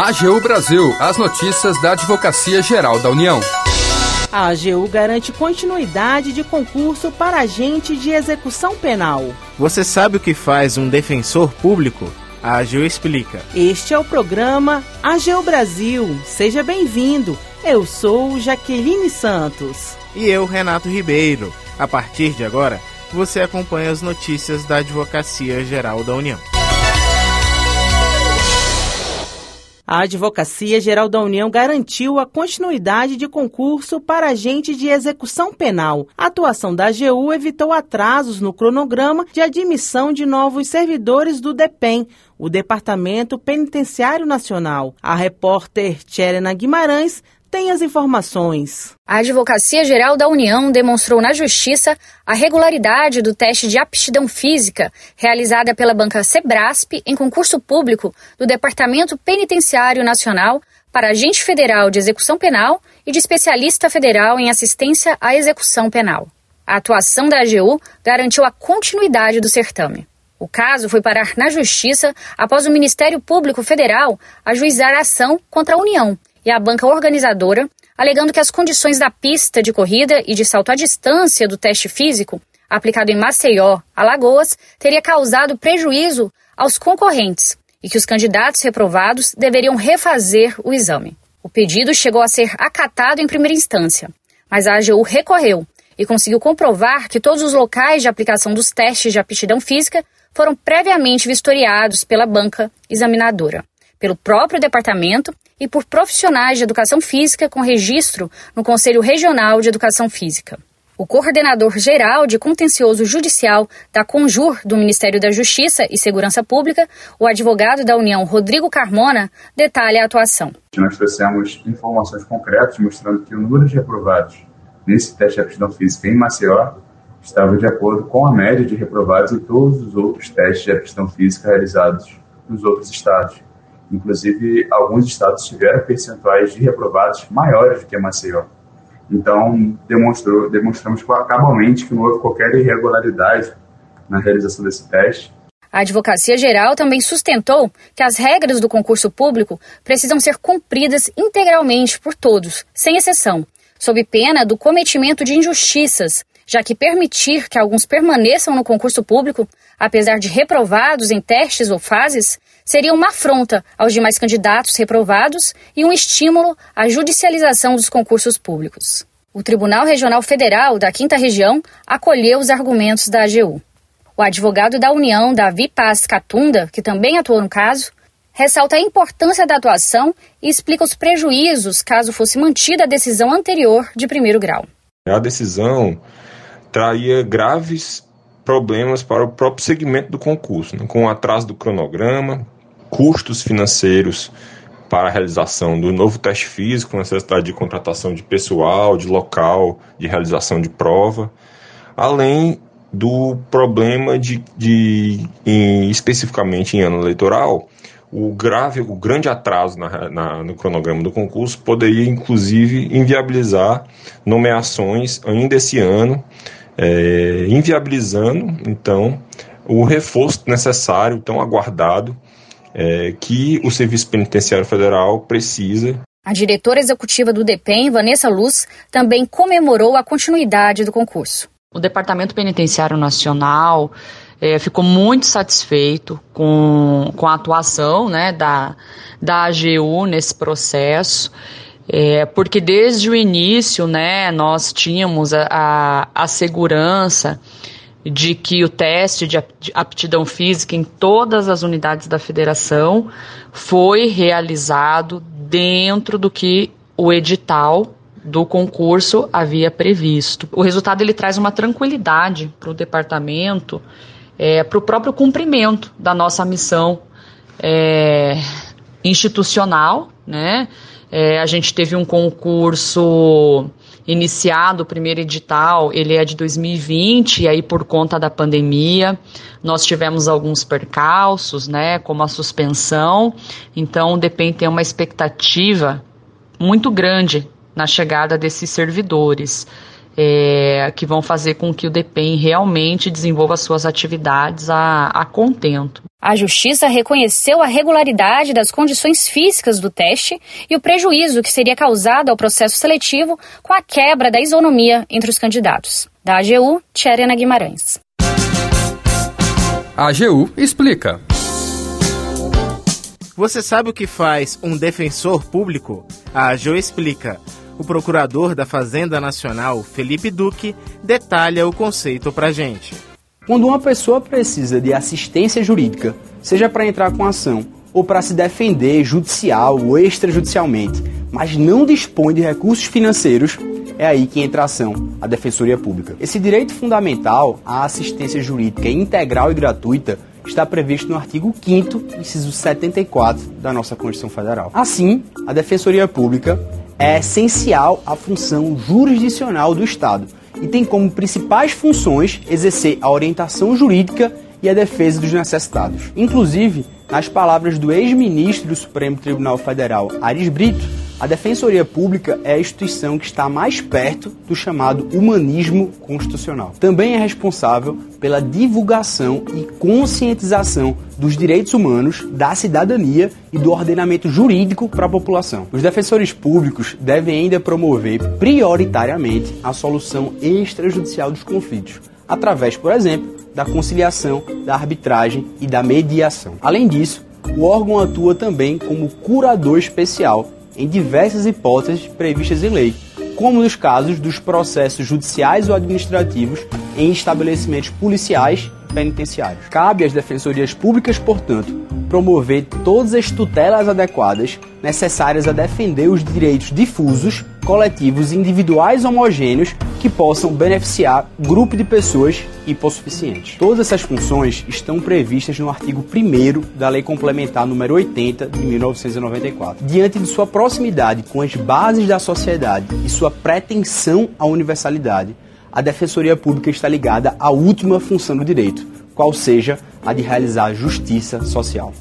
AGU Brasil, as notícias da Advocacia Geral da União. A AGU garante continuidade de concurso para agente de execução penal. Você sabe o que faz um defensor público? A AGU explica. Este é o programa AGU Brasil. Seja bem-vindo. Eu sou Jaqueline Santos. E eu, Renato Ribeiro. A partir de agora, você acompanha as notícias da Advocacia Geral da União. A Advocacia Geral da União garantiu a continuidade de concurso para agente de execução penal. A atuação da AGU evitou atrasos no cronograma de admissão de novos servidores do DEPEN, o Departamento Penitenciário Nacional. A repórter Tcherena Guimarães tem as informações. A Advocacia Geral da União demonstrou na Justiça a regularidade do teste de aptidão física realizada pela banca Sebrasp em concurso público do Departamento Penitenciário Nacional para agente federal de execução penal e de especialista federal em assistência à execução penal. A atuação da AGU garantiu a continuidade do certame. O caso foi parar na Justiça após o Ministério Público Federal ajuizar a ação contra a União e a banca organizadora, alegando que as condições da pista de corrida e de salto à distância do teste físico, aplicado em Maceió, Alagoas, teria causado prejuízo aos concorrentes e que os candidatos reprovados deveriam refazer o exame. O pedido chegou a ser acatado em primeira instância, mas a AGU recorreu e conseguiu comprovar que todos os locais de aplicação dos testes de aptidão física foram previamente vistoriados pela banca examinadora, pelo próprio departamento e por profissionais de educação física com registro no Conselho Regional de Educação Física. O coordenador geral de contencioso judicial da Conjur do Ministério da Justiça e Segurança Pública, o advogado da União Rodrigo Carmona, detalha a atuação. Nós trouxemos informações concretas mostrando que o número de reprovados nesse teste de aptidão física em Maceió estava de acordo com a média de reprovados em todos os outros testes de aptidão física realizados nos outros estados. Inclusive, alguns estados tiveram percentuais de reprovados maiores do que a Maceió. Então, demonstrou, demonstramos cabalmente que não houve qualquer irregularidade na realização desse teste. A Advocacia Geral também sustentou que as regras do concurso público precisam ser cumpridas integralmente por todos, sem exceção, sob pena do cometimento de injustiças, já que permitir que alguns permaneçam no concurso público, apesar de reprovados em testes ou fases, seria uma afronta aos demais candidatos reprovados e um estímulo à judicialização dos concursos públicos. O Tribunal Regional Federal da Quinta Região acolheu os argumentos da AGU. O advogado da União, Davi Paz Catunda, que também atuou no caso, ressalta a importância da atuação e explica os prejuízos caso fosse mantida a decisão anterior de primeiro grau. A decisão traria graves problemas para o próprio segmento do concurso, né, com o atraso do cronograma, custos financeiros para a realização do novo teste físico, necessidade de contratação de pessoal, de local, de realização de prova, além do problema de, de em, especificamente em ano eleitoral, o grave, o grande atraso na, na, no cronograma do concurso poderia inclusive inviabilizar nomeações ainda esse ano, é, inviabilizando então o reforço necessário, tão aguardado é, que o Serviço Penitenciário Federal precisa. A diretora executiva do DEPEN, Vanessa Luz, também comemorou a continuidade do concurso. O Departamento Penitenciário Nacional é, ficou muito satisfeito com, com a atuação né, da, da AGU nesse processo. É, porque desde o início, né, nós tínhamos a, a, a segurança de que o teste de aptidão física em todas as unidades da federação foi realizado dentro do que o edital do concurso havia previsto. O resultado ele traz uma tranquilidade para o departamento, é, para o próprio cumprimento da nossa missão é, institucional, né? É, a gente teve um concurso iniciado o primeiro edital, ele é de 2020, e aí por conta da pandemia, nós tivemos alguns percalços, né, como a suspensão, então o DEPEN tem uma expectativa muito grande na chegada desses servidores. É, que vão fazer com que o DEPEN realmente desenvolva suas atividades a, a contento. A Justiça reconheceu a regularidade das condições físicas do teste e o prejuízo que seria causado ao processo seletivo com a quebra da isonomia entre os candidatos. Da AGU, Tcherena Guimarães. A AGU explica. Você sabe o que faz um defensor público? A AGU explica. O procurador da Fazenda Nacional, Felipe Duque, detalha o conceito pra gente. Quando uma pessoa precisa de assistência jurídica, seja para entrar com ação ou para se defender judicial ou extrajudicialmente, mas não dispõe de recursos financeiros, é aí que entra a ação, a Defensoria Pública. Esse direito fundamental à assistência jurídica integral e gratuita está previsto no artigo 5 inciso 74 da nossa Constituição Federal. Assim, a Defensoria Pública é essencial à função jurisdicional do Estado e tem como principais funções exercer a orientação jurídica e a defesa dos necessitados. Inclusive, nas palavras do ex-ministro do Supremo Tribunal Federal, Aris Brito, a Defensoria Pública é a instituição que está mais perto do chamado humanismo constitucional. Também é responsável pela divulgação e conscientização dos direitos humanos, da cidadania e do ordenamento jurídico para a população. Os defensores públicos devem ainda promover prioritariamente a solução extrajudicial dos conflitos, através, por exemplo, da conciliação, da arbitragem e da mediação. Além disso, o órgão atua também como curador especial em diversas hipóteses previstas em lei, como nos casos dos processos judiciais ou administrativos em estabelecimentos policiais penitenciários. Cabe às defensorias públicas, portanto, promover todas as tutelas adequadas necessárias a defender os direitos difusos, coletivos e individuais homogêneos que possam beneficiar grupo de pessoas hipossuficientes. Todas essas funções estão previstas no artigo 1 da Lei Complementar número 80 de 1994. Diante de sua proximidade com as bases da sociedade e sua pretensão à universalidade, a Defensoria Pública está ligada à última função do direito, qual seja a de realizar justiça social.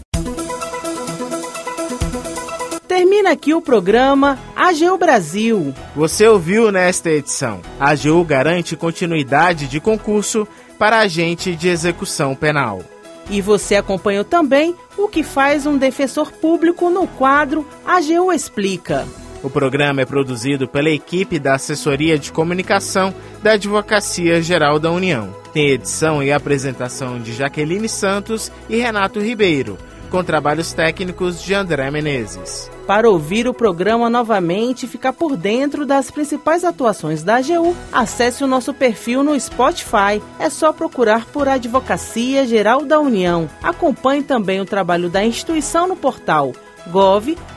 Termina aqui o programa AGU Brasil. Você ouviu nesta edição. A AGU garante continuidade de concurso para agente de execução penal. E você acompanhou também o que faz um defensor público no quadro AGU Explica. O programa é produzido pela equipe da Assessoria de Comunicação da Advocacia Geral da União. Tem edição e apresentação de Jaqueline Santos e Renato Ribeiro, com trabalhos técnicos de André Menezes. Para ouvir o programa novamente e ficar por dentro das principais atuações da AGU, acesse o nosso perfil no Spotify. É só procurar por Advocacia Geral da União. Acompanhe também o trabalho da instituição no portal gov.br